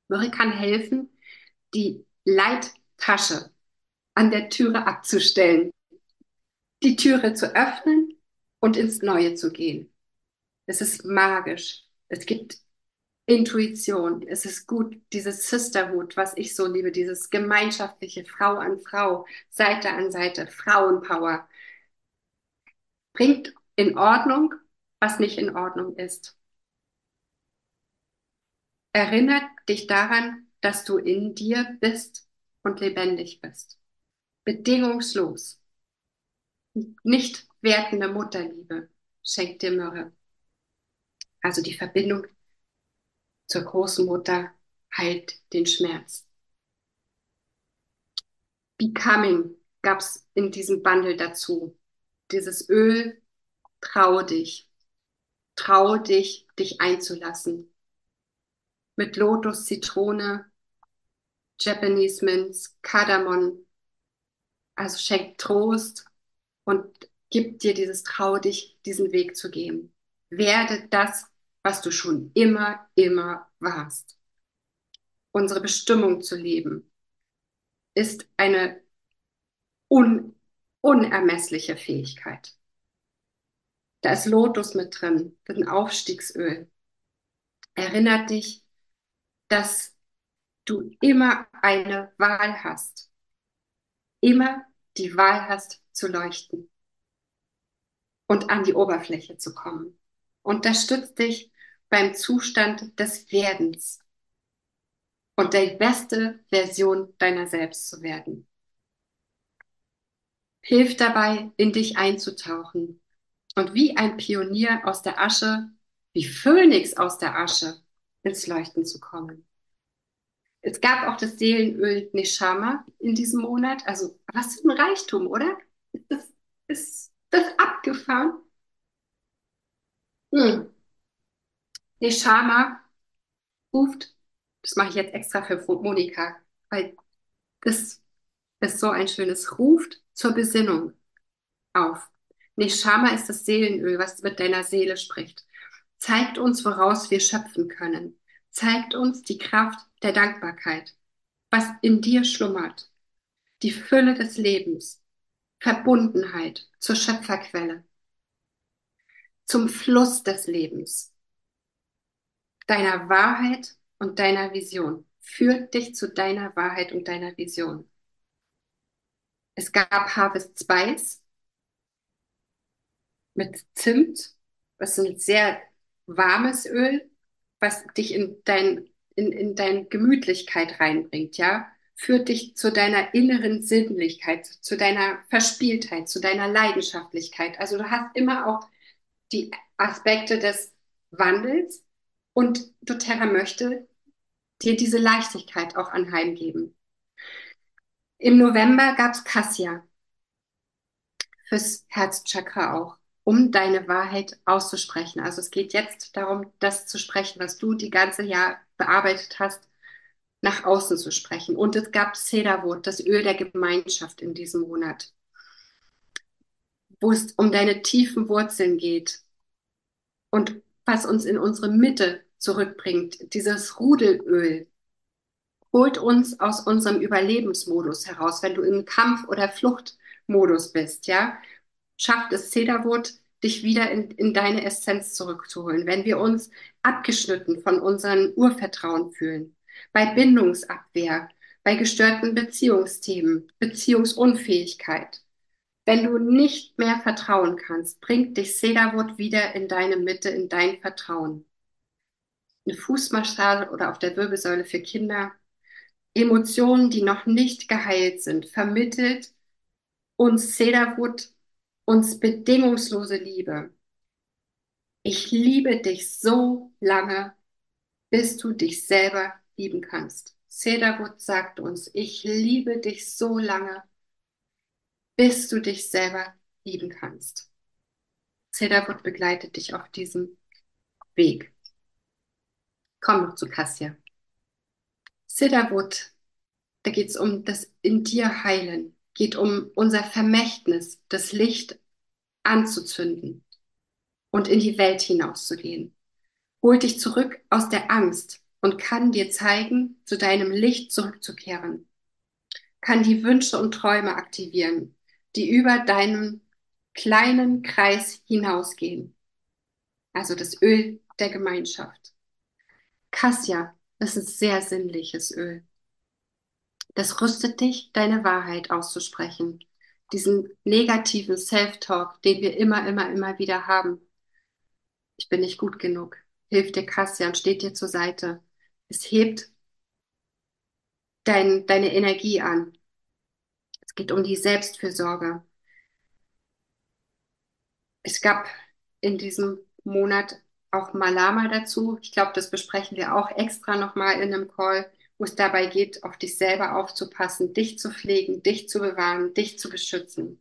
Myrrhe kann helfen, die Leid Tasche an der Türe abzustellen, die Türe zu öffnen und ins Neue zu gehen. Es ist magisch. Es gibt Intuition. Es ist gut, dieses Sisterhood, was ich so liebe, dieses gemeinschaftliche Frau an Frau, Seite an Seite, Frauenpower. Bringt in Ordnung, was nicht in Ordnung ist. Erinnert dich daran, dass du in dir bist und lebendig bist. Bedingungslos. Nicht wertende Mutterliebe schenkt dir Myrrhe. Also die Verbindung zur großen Mutter heilt den Schmerz. Becoming gab es in diesem Bundle dazu. Dieses Öl, traue dich. Traue dich, dich einzulassen. Mit Lotus, Zitrone, Japanese Mints, Kardamom. Also schenkt Trost und gibt dir dieses Trau dich, diesen Weg zu gehen. Werde das, was du schon immer, immer warst. Unsere Bestimmung zu leben ist eine un unermessliche Fähigkeit. Da ist Lotus mit drin, ein Aufstiegsöl. Erinnert dich, dass du immer eine Wahl hast. Immer die Wahl hast zu leuchten und an die Oberfläche zu kommen. Unterstützt dich beim Zustand des Werdens und die beste Version deiner selbst zu werden. Hilf dabei, in dich einzutauchen und wie ein Pionier aus der Asche, wie Phönix aus der Asche, ins Leuchten zu kommen. Es gab auch das Seelenöl Neshama in diesem Monat. Also, was für ein Reichtum, oder? Ist das, ist das abgefahren? Hm. Neshama ruft, das mache ich jetzt extra für Monika, weil das ist so ein schönes, ruft zur Besinnung auf. Neshama ist das Seelenöl, was mit deiner Seele spricht. Zeigt uns, woraus wir schöpfen können. Zeigt uns die Kraft der Dankbarkeit, was in dir schlummert. Die Fülle des Lebens, Verbundenheit zur Schöpferquelle, zum Fluss des Lebens, deiner Wahrheit und deiner Vision. Führt dich zu deiner Wahrheit und deiner Vision. Es gab Harvest Spice mit Zimt, was ein sehr warmes Öl, was dich in dein, in, in deine Gemütlichkeit reinbringt, ja. Führt dich zu deiner inneren Sinnlichkeit, zu deiner Verspieltheit, zu deiner Leidenschaftlichkeit. Also du hast immer auch die Aspekte des Wandels und doTERRA möchte dir diese Leichtigkeit auch anheimgeben. Im November gab es Kassia fürs Herzchakra auch, um deine Wahrheit auszusprechen. Also es geht jetzt darum, das zu sprechen, was du die ganze Jahr bearbeitet hast, nach außen zu sprechen. Und es gab Cedarwood, das Öl der Gemeinschaft in diesem Monat, wo es um deine tiefen Wurzeln geht und was uns in unsere Mitte zurückbringt, dieses Rudelöl, holt uns aus unserem Überlebensmodus heraus, wenn du im Kampf- oder Fluchtmodus bist, ja, schafft es Cedarwood, dich wieder in, in deine Essenz zurückzuholen, wenn wir uns abgeschnitten von unserem Urvertrauen fühlen, bei Bindungsabwehr, bei gestörten Beziehungsthemen, Beziehungsunfähigkeit. Wenn du nicht mehr vertrauen kannst, bringt dich Cedarwood wieder in deine Mitte, in dein Vertrauen. Eine Fußmassage oder auf der Wirbelsäule für Kinder. Emotionen, die noch nicht geheilt sind, vermittelt uns Cedarwood uns bedingungslose Liebe. Ich liebe dich so lange, bis du dich selber lieben kannst. Cedarwood sagt uns, ich liebe dich so lange, bis du dich selber lieben kannst. Cedarwood begleitet dich auf diesem Weg. Komm noch zu Kassia. Cedarwood, da geht es um das in dir heilen, geht um unser Vermächtnis, das Licht anzuzünden und in die Welt hinauszugehen. Holt dich zurück aus der Angst und kann dir zeigen, zu deinem Licht zurückzukehren. Kann die Wünsche und Träume aktivieren, die über deinen kleinen Kreis hinausgehen. Also das Öl der Gemeinschaft. Kassia ist ein sehr sinnliches Öl. Das rüstet dich, deine Wahrheit auszusprechen. Diesen negativen Self-Talk, den wir immer, immer, immer wieder haben. Ich bin nicht gut genug. Hilft dir Kassia und steht dir zur Seite. Es hebt dein, deine Energie an. Es geht um die Selbstfürsorge. Es gab in diesem Monat auch Malama dazu. Ich glaube, das besprechen wir auch extra nochmal in einem Call, es dabei geht, auf dich selber aufzupassen, dich zu pflegen, dich zu bewahren, dich zu beschützen.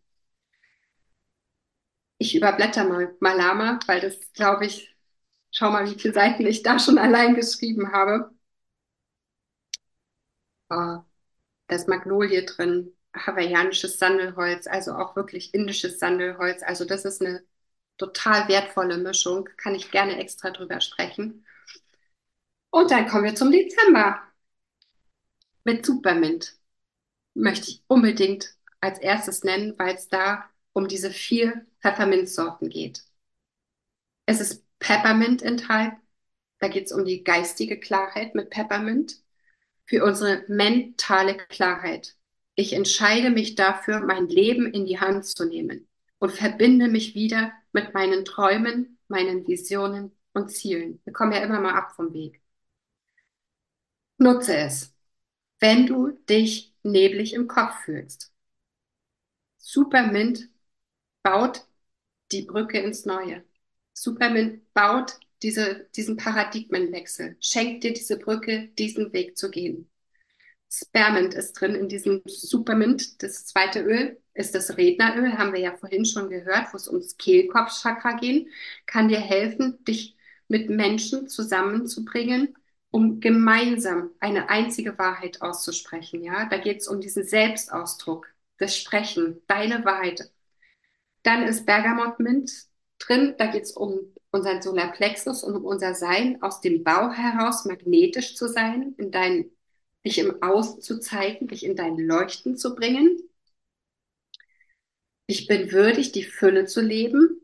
Ich überblätter mal Malama, weil das, glaube ich, schau mal, wie viele Seiten ich da schon allein geschrieben habe. Oh, da ist Magnolie drin, hawaiianisches Sandelholz, also auch wirklich indisches Sandelholz. Also das ist eine total wertvolle Mischung, kann ich gerne extra drüber sprechen. Und dann kommen wir zum Dezember mit Supermint. Möchte ich unbedingt als erstes nennen, weil es da um diese vier Pfefferminzsorten geht. Es ist Peppermint enthalten. Da geht es um die geistige Klarheit mit Peppermint. Für unsere mentale Klarheit. Ich entscheide mich dafür, mein Leben in die Hand zu nehmen und verbinde mich wieder mit meinen Träumen, meinen Visionen und Zielen. Wir kommen ja immer mal ab vom Weg. Nutze es, wenn du dich neblig im Kopf fühlst. Supermint baut die Brücke ins Neue. Supermint baut diese, diesen Paradigmenwechsel, schenkt dir diese Brücke, diesen Weg zu gehen. Spearmint ist drin in diesem Supermint, das zweite Öl ist das Redneröl, haben wir ja vorhin schon gehört, wo es ums Kehlkopfchakra geht, kann dir helfen, dich mit Menschen zusammenzubringen, um gemeinsam eine einzige Wahrheit auszusprechen. Ja, da geht es um diesen Selbstausdruck, das Sprechen, deine Wahrheit. Dann ist Bergamottmint drin, da geht es um unseren Solarplexus und um unser Sein, aus dem Bau heraus magnetisch zu sein, in dein, dich im Außen zu zeigen, dich in dein Leuchten zu bringen. Ich bin würdig, die Fülle zu leben.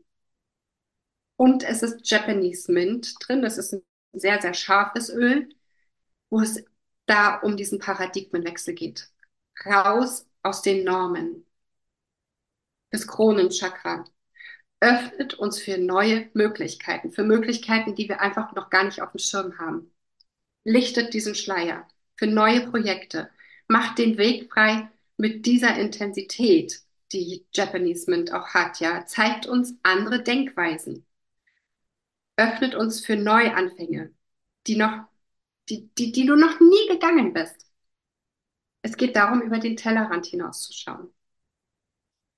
Und es ist Japanese Mint drin. Das ist ein sehr, sehr scharfes Öl, wo es da um diesen Paradigmenwechsel geht. Raus aus den Normen. Das Kronenchakra öffnet uns für neue Möglichkeiten, für Möglichkeiten, die wir einfach noch gar nicht auf dem Schirm haben. Lichtet diesen Schleier für neue Projekte, macht den Weg frei mit dieser Intensität, die Japanese Mint auch hat, ja, zeigt uns andere Denkweisen, öffnet uns für Neuanfänge, die noch, die, die, die du noch nie gegangen bist. Es geht darum, über den Tellerrand hinauszuschauen.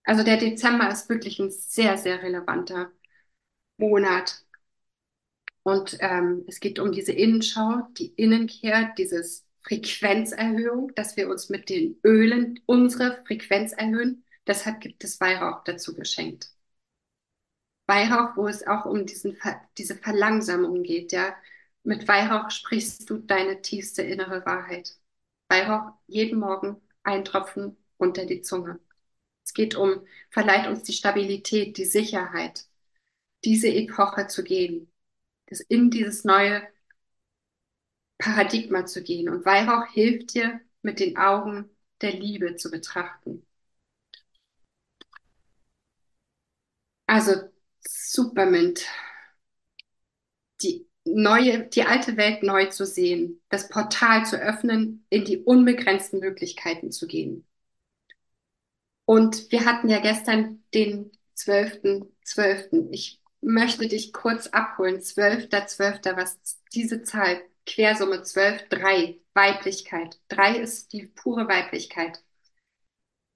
Also der Dezember ist wirklich ein sehr, sehr relevanter Monat. Und ähm, es geht um diese Innenschau, die Innenkehr, dieses Frequenzerhöhung, dass wir uns mit den Ölen unsere Frequenz erhöhen. Deshalb gibt es Weihrauch dazu geschenkt. Weihrauch, wo es auch um diesen, diese Verlangsamung geht, ja. Mit Weihrauch sprichst du deine tiefste innere Wahrheit. Weihrauch jeden Morgen ein Tropfen unter die Zunge. Es geht um, verleiht uns die Stabilität, die Sicherheit, diese Epoche zu gehen, das in dieses neue Paradigma zu gehen. Und Weihrauch hilft dir, mit den Augen der Liebe zu betrachten. Also Supermint, die neue, die alte Welt neu zu sehen, das Portal zu öffnen, in die unbegrenzten Möglichkeiten zu gehen. Und wir hatten ja gestern den 12.12. .12. Ich möchte dich kurz abholen. 12.12., was diese Zahl, Quersumme 12, 3, Weiblichkeit. 3 ist die pure Weiblichkeit.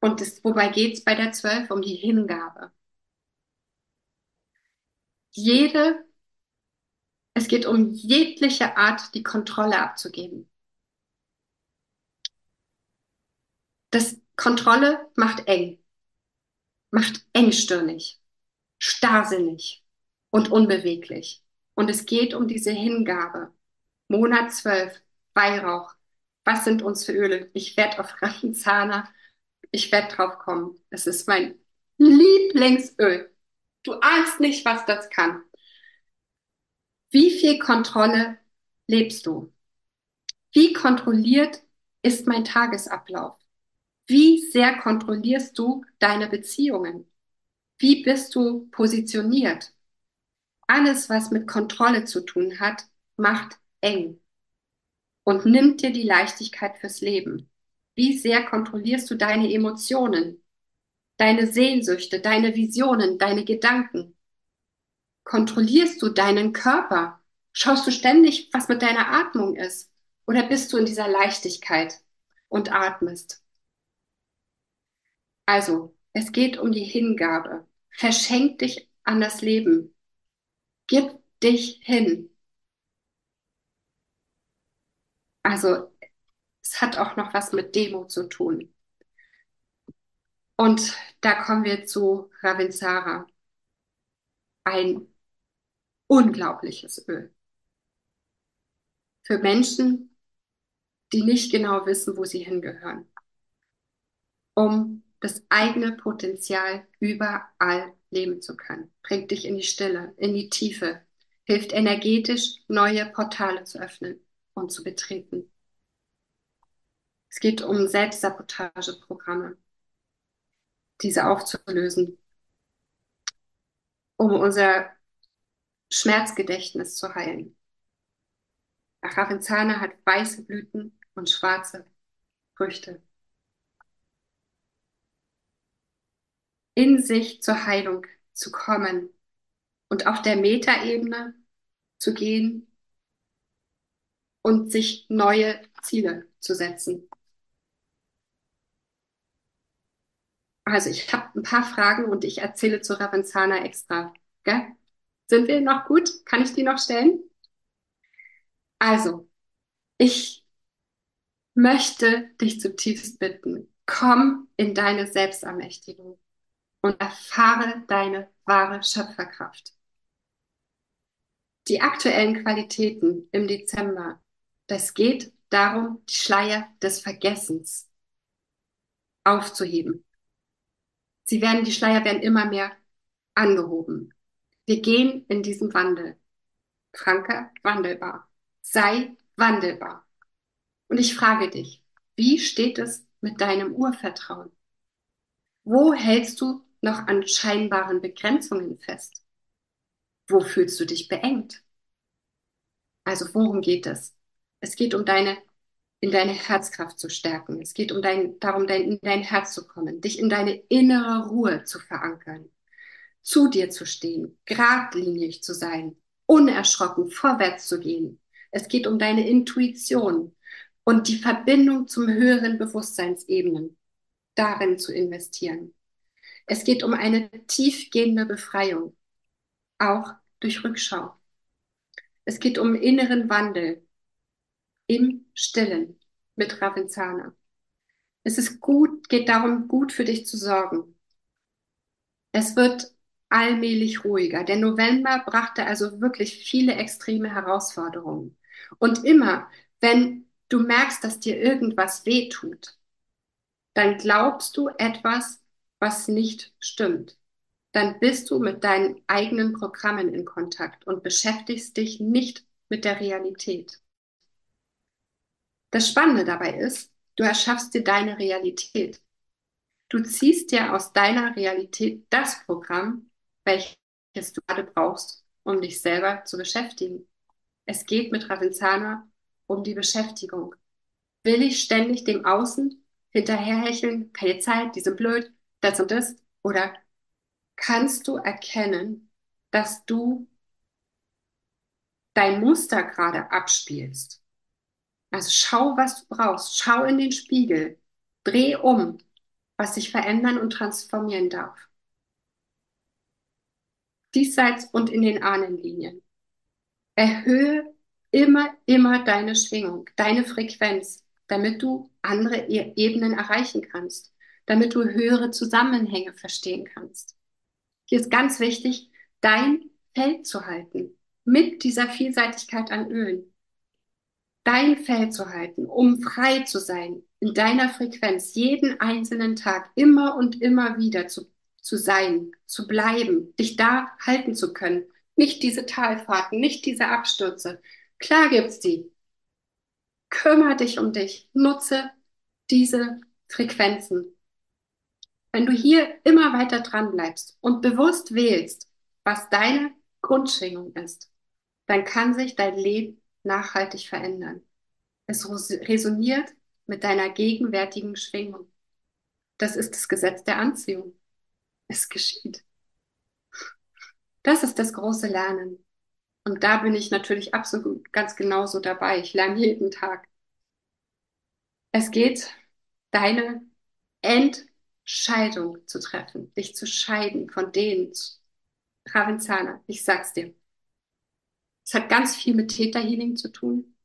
Und das, wobei geht es bei der 12 um die Hingabe jede, es geht um jegliche Art, die Kontrolle abzugeben. Das Kontrolle macht eng, macht engstirnig, starrsinnig und unbeweglich. Und es geht um diese Hingabe. Monat 12, Weihrauch. Was sind uns für Öle? Ich werde auf Rachenzahner, ich werde drauf kommen. Es ist mein Lieblingsöl. Du ahnst nicht, was das kann. Wie viel Kontrolle lebst du? Wie kontrolliert ist mein Tagesablauf? Wie sehr kontrollierst du deine Beziehungen? Wie bist du positioniert? Alles, was mit Kontrolle zu tun hat, macht eng und nimmt dir die Leichtigkeit fürs Leben. Wie sehr kontrollierst du deine Emotionen, deine Sehnsüchte, deine Visionen, deine Gedanken? Kontrollierst du deinen Körper? Schaust du ständig, was mit deiner Atmung ist? Oder bist du in dieser Leichtigkeit und atmest? Also, es geht um die Hingabe. Verschenk dich an das Leben. Gib dich hin. Also, es hat auch noch was mit Demo zu tun. Und da kommen wir zu Ravinsara. Ein unglaubliches Öl. Für Menschen, die nicht genau wissen, wo sie hingehören. Um das eigene Potenzial überall leben zu können. Bringt dich in die Stille, in die Tiefe, hilft energetisch, neue Portale zu öffnen und zu betreten. Es geht um Selbstsabotageprogramme, diese aufzulösen, um unser Schmerzgedächtnis zu heilen. Ravenzana hat weiße Blüten und schwarze Früchte. In sich zur Heilung zu kommen und auf der Metaebene zu gehen und sich neue Ziele zu setzen. Also ich habe ein paar Fragen und ich erzähle zu Ravenzana extra. Gell? Sind wir noch gut? Kann ich die noch stellen? Also, ich möchte dich zutiefst bitten, komm in deine Selbstermächtigung und erfahre deine wahre Schöpferkraft. Die aktuellen Qualitäten im Dezember, das geht darum, die Schleier des Vergessens aufzuheben. Sie werden, die Schleier werden immer mehr angehoben. Wir gehen in diesen Wandel. Franke, wandelbar. Sei wandelbar. Und ich frage dich, wie steht es mit deinem Urvertrauen? Wo hältst du noch an scheinbaren Begrenzungen fest? Wo fühlst du dich beengt? Also worum geht es? Es geht um deine in deine Herzkraft zu stärken. Es geht um dein, darum, dein, in dein Herz zu kommen, dich in deine innere Ruhe zu verankern, zu dir zu stehen, geradlinig zu sein, unerschrocken vorwärts zu gehen. Es geht um deine Intuition und die Verbindung zum höheren Bewusstseinsebenen, darin zu investieren. Es geht um eine tiefgehende Befreiung, auch durch Rückschau. Es geht um inneren Wandel, im Stillen mit Ravenzana. Es ist gut, geht darum, gut für dich zu sorgen. Es wird allmählich ruhiger. Der November brachte also wirklich viele extreme Herausforderungen. Und immer, wenn du merkst, dass dir irgendwas weh tut, dann glaubst du etwas, was nicht stimmt. Dann bist du mit deinen eigenen Programmen in Kontakt und beschäftigst dich nicht mit der Realität. Das Spannende dabei ist, du erschaffst dir deine Realität. Du ziehst dir aus deiner Realität das Programm, welches du gerade brauchst, um dich selber zu beschäftigen. Es geht mit Ravenzana um die Beschäftigung. Will ich ständig dem Außen hinterherhecheln, keine Zeit, die sind blöd, das und das? Oder kannst du erkennen, dass du dein Muster gerade abspielst? Also schau, was du brauchst. Schau in den Spiegel. Dreh um, was sich verändern und transformieren darf. Diesseits und in den Ahnenlinien. Erhöhe immer, immer deine Schwingung, deine Frequenz, damit du andere e-, Ebenen erreichen kannst, damit du höhere Zusammenhänge verstehen kannst. Hier ist ganz wichtig, dein Feld zu halten mit dieser Vielseitigkeit an Ölen dein Feld zu halten, um frei zu sein, in deiner Frequenz jeden einzelnen Tag immer und immer wieder zu, zu sein, zu bleiben, dich da halten zu können. Nicht diese Talfahrten, nicht diese Abstürze. Klar gibt's die. Kümmer dich um dich. Nutze diese Frequenzen. Wenn du hier immer weiter dran bleibst und bewusst wählst, was deine Grundschwingung ist, dann kann sich dein Leben nachhaltig verändern. Es resoniert mit deiner gegenwärtigen Schwingung. Das ist das Gesetz der Anziehung. Es geschieht. Das ist das große Lernen. Und da bin ich natürlich absolut ganz genauso dabei. Ich lerne jeden Tag. Es geht, deine Entscheidung zu treffen, dich zu scheiden von denen. Ravenzana, ich sag's dir. Es hat ganz viel mit Theta Healing zu tun.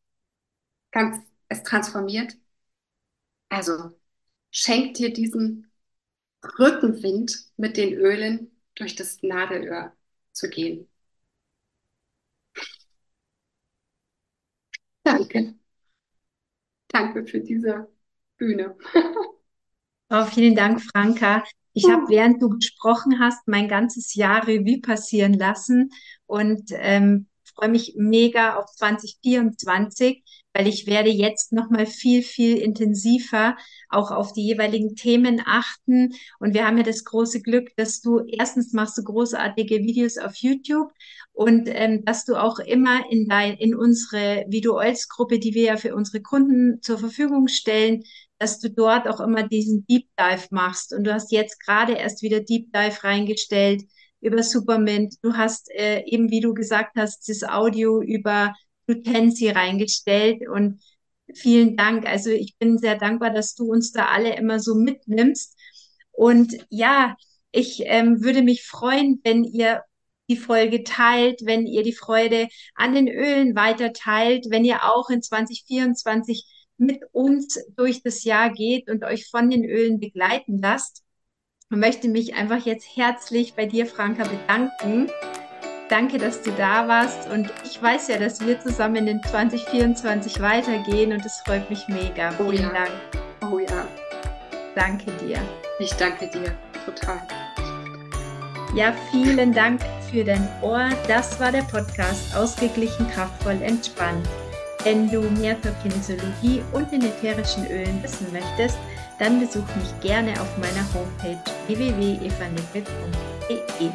Ganz, es transformiert. Also schenk dir diesen Rückenwind mit den Ölen durch das Nadelöhr zu gehen. Danke. Danke für diese Bühne. Oh, vielen Dank, Franka. Ich habe, während du gesprochen hast, mein ganzes Jahr Revue passieren lassen und ähm, freue mich mega auf 2024, weil ich werde jetzt noch mal viel, viel intensiver auch auf die jeweiligen Themen achten. Und wir haben ja das große Glück, dass du erstens machst du großartige Videos auf YouTube und ähm, dass du auch immer in dein, in unsere Video-Gruppe, die wir ja für unsere Kunden zur Verfügung stellen, dass du dort auch immer diesen Deep Dive machst. Und du hast jetzt gerade erst wieder Deep Dive reingestellt über Supermint. Du hast äh, eben, wie du gesagt hast, das Audio über Lutensi reingestellt und vielen Dank. Also ich bin sehr dankbar, dass du uns da alle immer so mitnimmst. Und ja, ich ähm, würde mich freuen, wenn ihr die Folge teilt, wenn ihr die Freude an den Ölen weiter teilt, wenn ihr auch in 2024 mit uns durch das Jahr geht und euch von den Ölen begleiten lasst und möchte mich einfach jetzt herzlich bei dir, Franka, bedanken. Danke, dass du da warst und ich weiß ja, dass wir zusammen in 2024 weitergehen und es freut mich mega. Oh Vielen ja. Dank. Oh ja. Danke dir. Ich danke dir total. Ja, vielen Dank für dein Ohr. Das war der Podcast Ausgeglichen, kraftvoll, entspannt. Wenn du mehr zur Kinesiologie und den ätherischen Ölen wissen möchtest, dann besuch mich gerne auf meiner Homepage www.evanickel.de.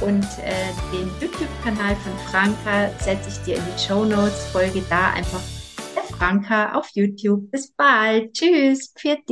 Und äh, den YouTube-Kanal von Franka setze ich dir in die Show Notes. Folge da einfach der Franka auf YouTube. Bis bald. Tschüss. Pfiat